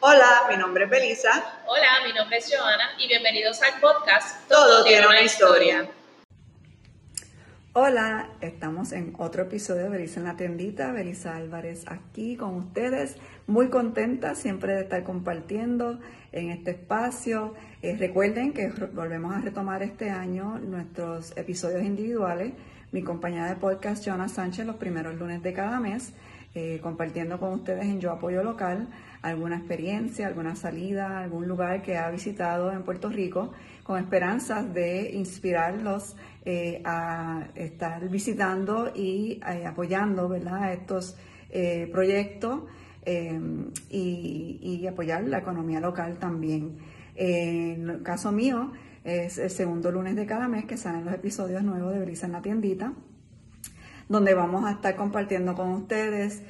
Hola, mi nombre es Belisa. Hola, mi nombre es Joana y bienvenidos al podcast Todo, tiene una historia. Hola, estamos en otro episodio de Belisa en la tiendita. Belisa Álvarez aquí con ustedes. Muy contenta siempre de estar compartiendo en este espacio. Eh, recuerden que volvemos a retomar este año nuestros episodios individuales. Mi compañera de podcast, Joana Sánchez, los primeros lunes de cada mes, eh, compartiendo con ustedes en Yo Apoyo Local alguna experiencia, alguna salida, algún lugar que ha visitado en Puerto Rico, con esperanzas de inspirarlos eh, a estar visitando y eh, apoyando ¿verdad? estos proyectos y, y, apoyar la economía local también. en el caso mío, es el segundo lunes de cada mes que salen los episodios nuevos de Brisa en la tiendita, donde vamos a estar compartiendo con ustedes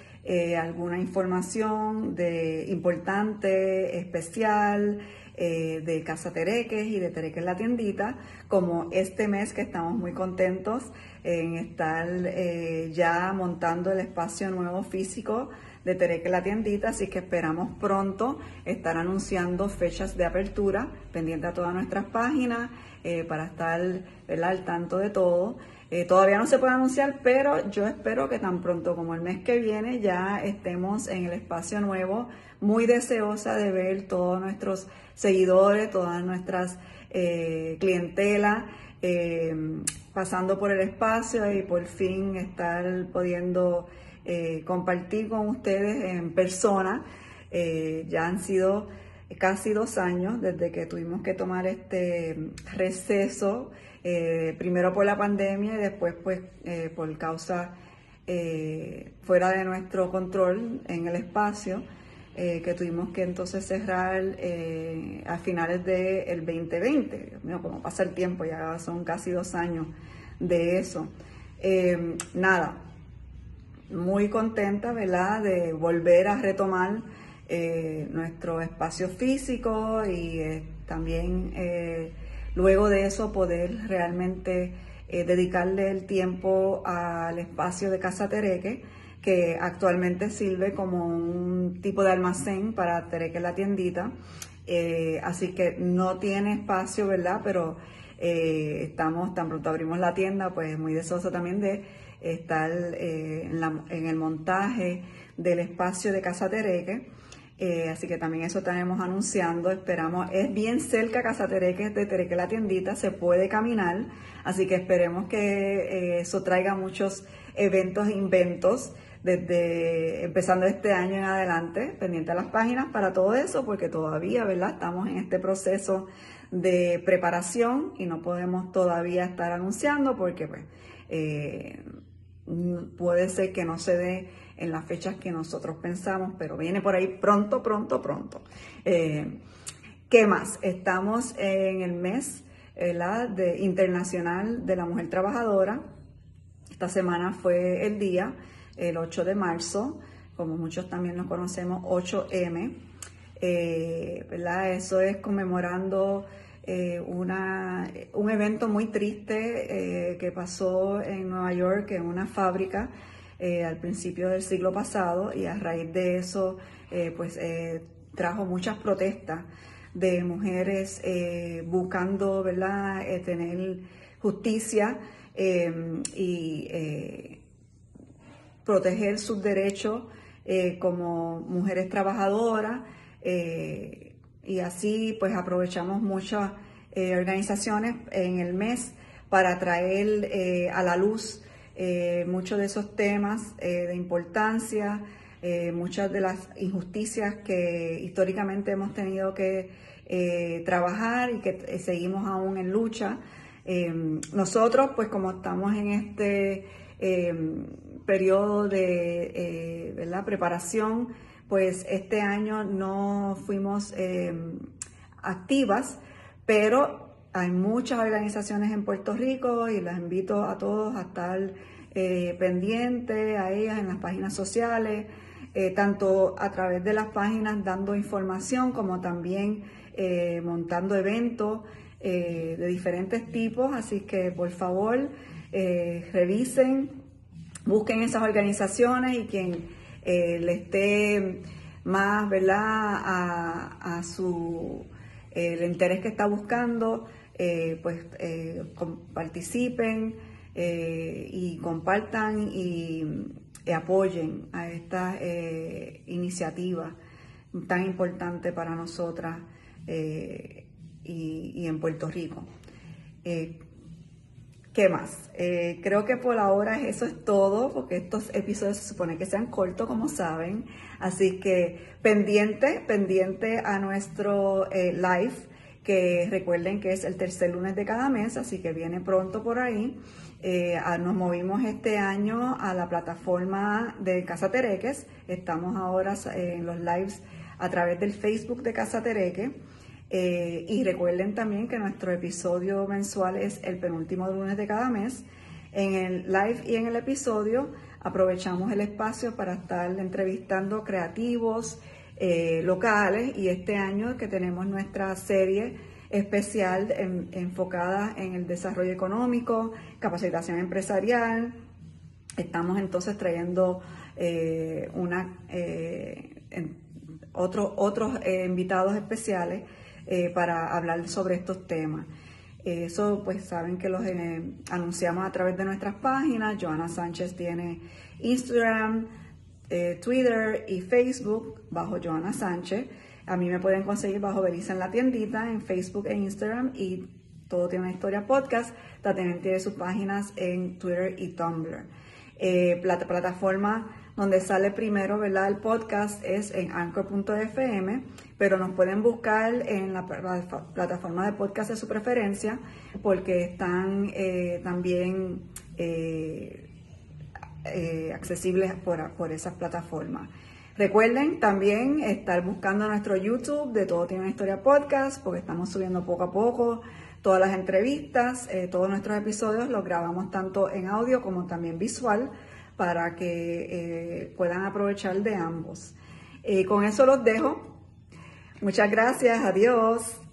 alguna información de importante, especial, eh, de Casa Tereques y de Tereques La Tiendita, como este mes que estamos muy contentos en estar eh, ya montando el espacio nuevo físico de Tereques La Tiendita, así que esperamos pronto estar anunciando fechas de apertura, pendiente a todas nuestras páginas, eh, para estar al tanto de todo. todavía no se puede anunciar, pero yo espero que tan pronto como el mes que viene ya estemos en el espacio nuevo, muy deseosa de ver todos nuestros seguidores, todas nuestras eh, clientelas, eh, pasando por el espacio y por fin estar pudiendo eh, compartir con ustedes en persona. ya han sido casi dos años desde que tuvimos que tomar este receso, primero por la pandemia y después pues por causa fuera de nuestro control en el espacio. Eh, que tuvimos que entonces cerrar eh, a finales del 2020. Dios mío, como pasa el tiempo, ya son casi dos años de eso. Eh, nada, muy contenta, ¿verdad?, de volver a retomar nuestro espacio físico y también luego de eso poder realmente dedicarle el tiempo al espacio de Casa Tereque que actualmente sirve como un tipo de almacén para Tereque la tiendita. Eh, así que no tiene espacio, ¿verdad? Pero eh, estamos, tan pronto abrimos la tienda, pues muy deseoso también de estar eh, en, el montaje del espacio de Casa Tereque. Así que también eso estaremos anunciando, esperamos, es bien cerca Casa Tereque, de Tereque la tiendita, se puede caminar, así que esperemos que eso traiga muchos eventos e inventos desde empezando este año en adelante, pendiente a las páginas para todo eso, porque todavía, ¿verdad? Estamos en este proceso de preparación y no podemos todavía estar anunciando porque pues, eh, puede ser que no se dé en las fechas que nosotros pensamos, pero viene por ahí pronto, pronto, pronto. Eh, ¿Qué más? Estamos en el mes de, internacional de la mujer trabajadora. Esta semana fue el día el 8 de marzo, como muchos también lo conocemos, 8M. Eh, ¿verdad? Eso es conmemorando eh, una, un evento muy triste eh, que pasó en Nueva York, en una fábrica, al principio del siglo pasado, y a raíz de eso, pues trajo muchas protestas de mujeres buscando, ¿verdad?, tener justicia y proteger sus derechos eh, como mujeres trabajadoras eh, y así pues aprovechamos muchas eh, organizaciones en el mes para traer a la luz muchos de esos temas de importancia, muchas de las injusticias que históricamente hemos tenido que trabajar y que seguimos aún en lucha. nosotros pues como estamos en este periodo de eh, preparación, pues este año no fuimos eh, activas, pero hay muchas organizaciones en Puerto Rico y las invito a todos a estar eh, pendientes a ellas en las páginas sociales, tanto a través de las páginas dando información como también montando eventos de diferentes tipos, así que por favor revisen busquen esas organizaciones y quien eh, le esté más, ¿verdad? A, su, el interés que está buscando, eh, pues participen y compartan y, apoyen a esta iniciativa tan importante para nosotras y, en Puerto Rico. Eh, ¿Qué más? Eh, creo que por ahora eso es todo, porque estos episodios se supone que sean cortos, como saben. Así que pendiente, pendiente a nuestro eh, live, que recuerden que es el tercer lunes de cada mes, así que viene pronto por ahí. nos movimos este año a la plataforma de Casa Tereques. Estamos ahora en los lives a través del Facebook de Casa Tereque. Eh, y recuerden también que nuestro episodio mensual es el penúltimo lunes de cada mes. En el live y en el episodio aprovechamos el espacio para estar entrevistando creativos eh, locales y este año que tenemos nuestra serie especial enfocada en el desarrollo económico, capacitación empresarial. Estamos entonces trayendo eh, una, otros invitados especiales eh, para hablar sobre estos temas. Eso pues saben que los eh, anunciamos a través de nuestras páginas. Joana Sánchez tiene Instagram, eh, Twitter y Facebook bajo Joana Sánchez. A mí me pueden conseguir bajo Belisa en la tiendita en Facebook e Instagram y todo tiene una historia podcast. También tiene sus páginas en Twitter y Tumblr. la plataforma donde sale primero. El podcast es en anchor.fm, pero nos pueden buscar en la plataforma de podcast de su preferencia porque están eh, también eh, eh, accesibles por, por esas plataformas. Recuerden también estar buscando nuestro YouTube de Todo Tiene una Historia Podcast, porque estamos subiendo poco a poco todas las entrevistas, todos nuestros episodios los grabamos tanto en audio como también visual para que eh, puedan aprovechar de ambos. Eh, con eso los dejo. Muchas gracias. Adiós.